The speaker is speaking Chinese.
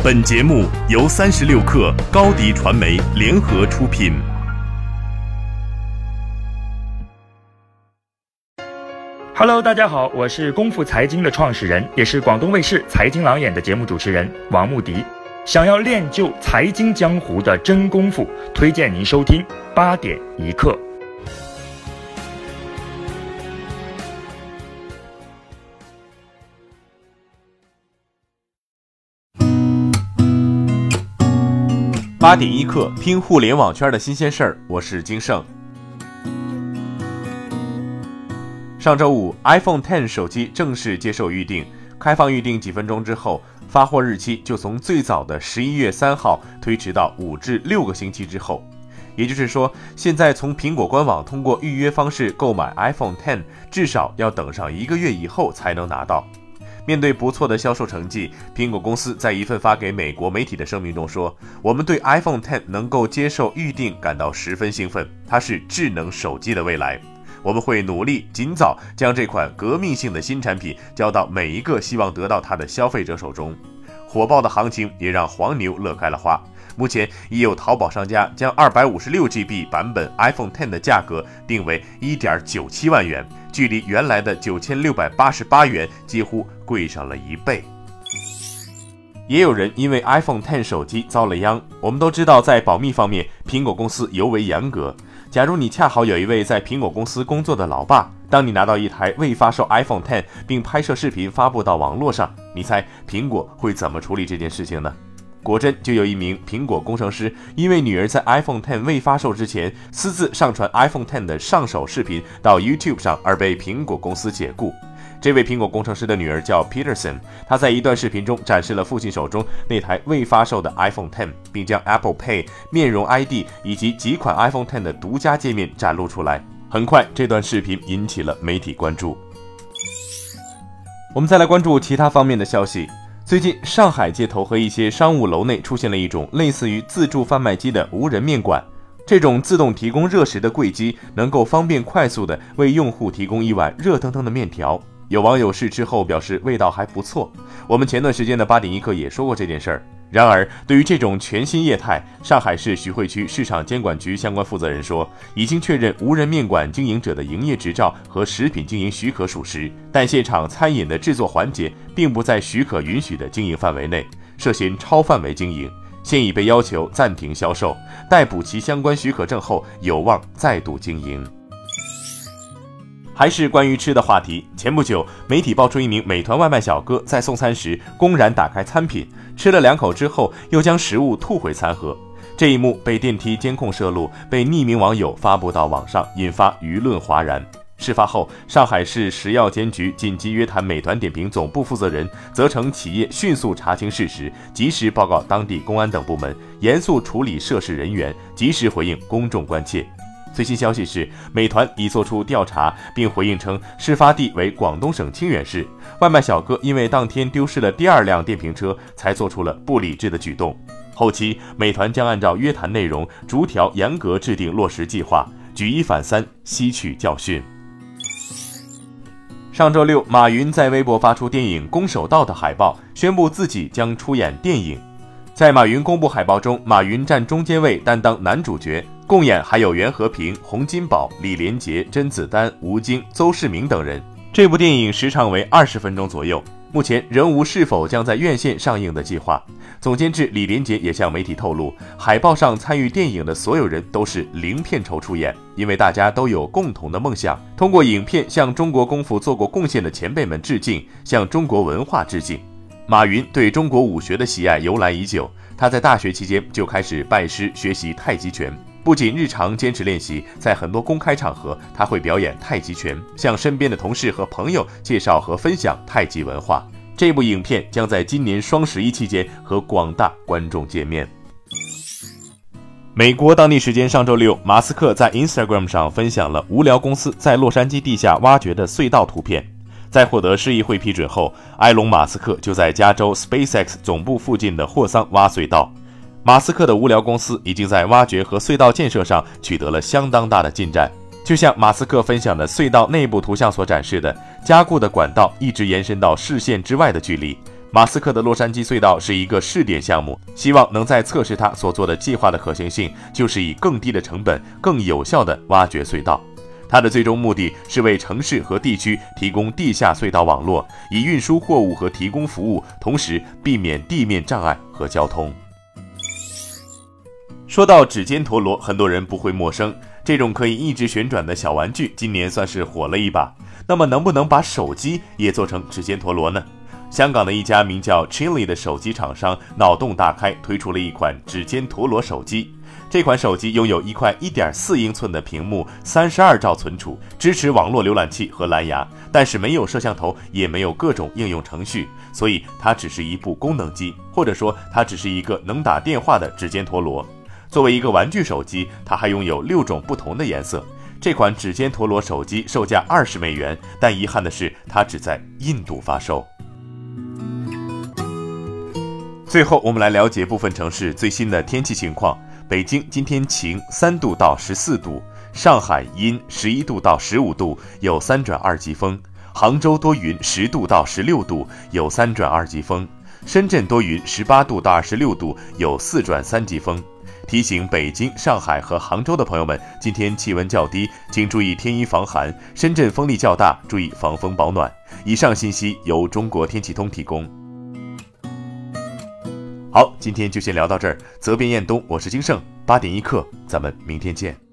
本节目由三十六克高低传媒联合出品。Hello，大家好，我是功夫财经的创始人，也是广东卫视财经郎眼的节目主持人王牧迪。想要练就财经江湖的真功夫，推荐您收听八点一刻。八点一刻，听互联网圈的新鲜事儿。我是金盛。上周五，iPhone Ten 手机正式接受预定，开放预定几分钟之后，发货日期就从最早的十一月三号推迟到五至六个星期之后。也就是说，现在从苹果官网通过预约方式购买 iPhone Ten，至少要等上一个月以后才能拿到。面对不错的销售成绩，苹果公司在一份发给美国媒体的声明中说：“我们对 iPhone X 能够接受预定感到十分兴奋，它是智能手机的未来。我们会努力尽早将这款革命性的新产品交到每一个希望得到它的消费者手中。”火爆的行情也让黄牛乐开了花。目前已有淘宝商家将二百五十六 GB 版本 iPhone Ten 的价格定为一点九七万元，距离原来的九千六百八十八元几乎贵上了一倍。也有人因为 iPhone Ten 手机遭了殃。我们都知道，在保密方面，苹果公司尤为严格。假如你恰好有一位在苹果公司工作的老爸，当你拿到一台未发售 iPhone Ten 并拍摄视频发布到网络上，你猜苹果会怎么处理这件事情呢？果真就有一名苹果工程师，因为女儿在 iPhone Ten 未发售之前私自上传 iPhone Ten 的上手视频到 YouTube 上，而被苹果公司解雇。这位苹果工程师的女儿叫 Peterson，她在一段视频中展示了父亲手中那台未发售的 iPhone Ten，并将 Apple Pay、面容 ID 以及几款 iPhone Ten 的独家界面展露出来。很快，这段视频引起了媒体关注。我们再来关注其他方面的消息。最近，上海街头和一些商务楼内出现了一种类似于自助贩卖机的无人面馆。这种自动提供热食的柜机，能够方便快速地为用户提供一碗热腾腾的面条。有网友试吃后表示味道还不错。我们前段时间的八点一刻也说过这件事儿。然而，对于这种全新业态，上海市徐汇区市场监管局相关负责人说，已经确认无人面馆经营者的营业执照和食品经营许可属实，但现场餐饮的制作环节并不在许可允许的经营范围内，涉嫌超范围经营，现已被要求暂停销售，待补齐相关许可证后，有望再度经营。还是关于吃的话题。前不久，媒体爆出一名美团外卖小哥在送餐时公然打开餐品，吃了两口之后又将食物吐回餐盒。这一幕被电梯监控摄录，被匿名网友发布到网上，引发舆论哗然。事发后，上海市食药监局紧急约谈美团点评总部负责人，责成企业迅速查清事实，及时报告当地公安等部门，严肃处理涉事人员，及时回应公众关切。最新消息是，美团已作出调查，并回应称，事发地为广东省清远市。外卖小哥因为当天丢失了第二辆电瓶车，才做出了不理智的举动。后期，美团将按照约谈内容，逐条严格制定落实计划，举一反三，吸取教训。上周六，马云在微博发出电影《攻守道》的海报，宣布自己将出演电影。在马云公布海报中，马云占中间位，担当男主角。共演还有袁和平、洪金宝、李连杰、甄子丹、吴京、邹市明等人。这部电影时长为二十分钟左右，目前仍无是否将在院线上映的计划。总监制李连杰也向媒体透露，海报上参与电影的所有人都是零片酬出演，因为大家都有共同的梦想，通过影片向中国功夫做过贡献的前辈们致敬，向中国文化致敬。马云对中国武学的喜爱由来已久，他在大学期间就开始拜师学习太极拳。不仅日常坚持练习，在很多公开场合，他会表演太极拳，向身边的同事和朋友介绍和分享太极文化。这部影片将在今年双十一期间和广大观众见面。美国当地时间上周六，马斯克在 Instagram 上分享了无聊公司在洛杉矶地下挖掘的隧道图片。在获得市议会批准后，埃隆·马斯克就在加州 SpaceX 总部附近的霍桑挖隧道。马斯克的无聊公司已经在挖掘和隧道建设上取得了相当大的进展。就像马斯克分享的隧道内部图像所展示的，加固的管道一直延伸到视线之外的距离。马斯克的洛杉矶隧道是一个试点项目，希望能在测试他所做的计划的可行性，就是以更低的成本、更有效的挖掘隧道。它的最终目的是为城市和地区提供地下隧道网络，以运输货物和提供服务，同时避免地面障碍和交通。说到指尖陀螺，很多人不会陌生。这种可以一直旋转的小玩具，今年算是火了一把。那么，能不能把手机也做成指尖陀螺呢？香港的一家名叫 Chili 的手机厂商脑洞大开，推出了一款指尖陀螺手机。这款手机拥有一块1.4英寸的屏幕，32兆存储，支持网络浏览器和蓝牙，但是没有摄像头，也没有各种应用程序，所以它只是一部功能机，或者说它只是一个能打电话的指尖陀螺。作为一个玩具手机，它还拥有六种不同的颜色。这款指尖陀螺手机售价二十美元，但遗憾的是，它只在印度发售。最后，我们来了解部分城市最新的天气情况。北京今天晴，三度到十四度；上海阴，十一度到十五度，有三转二级风；杭州多云，十度到十六度，有三转二级风；深圳多云，十八度到二十六度，有四转三级风。提醒北京、上海和杭州的朋友们，今天气温较低，请注意添衣防寒。深圳风力较大，注意防风保暖。以上信息由中国天气通提供。好，今天就先聊到这儿。责编：彦东，我是金盛。八点一刻，咱们明天见。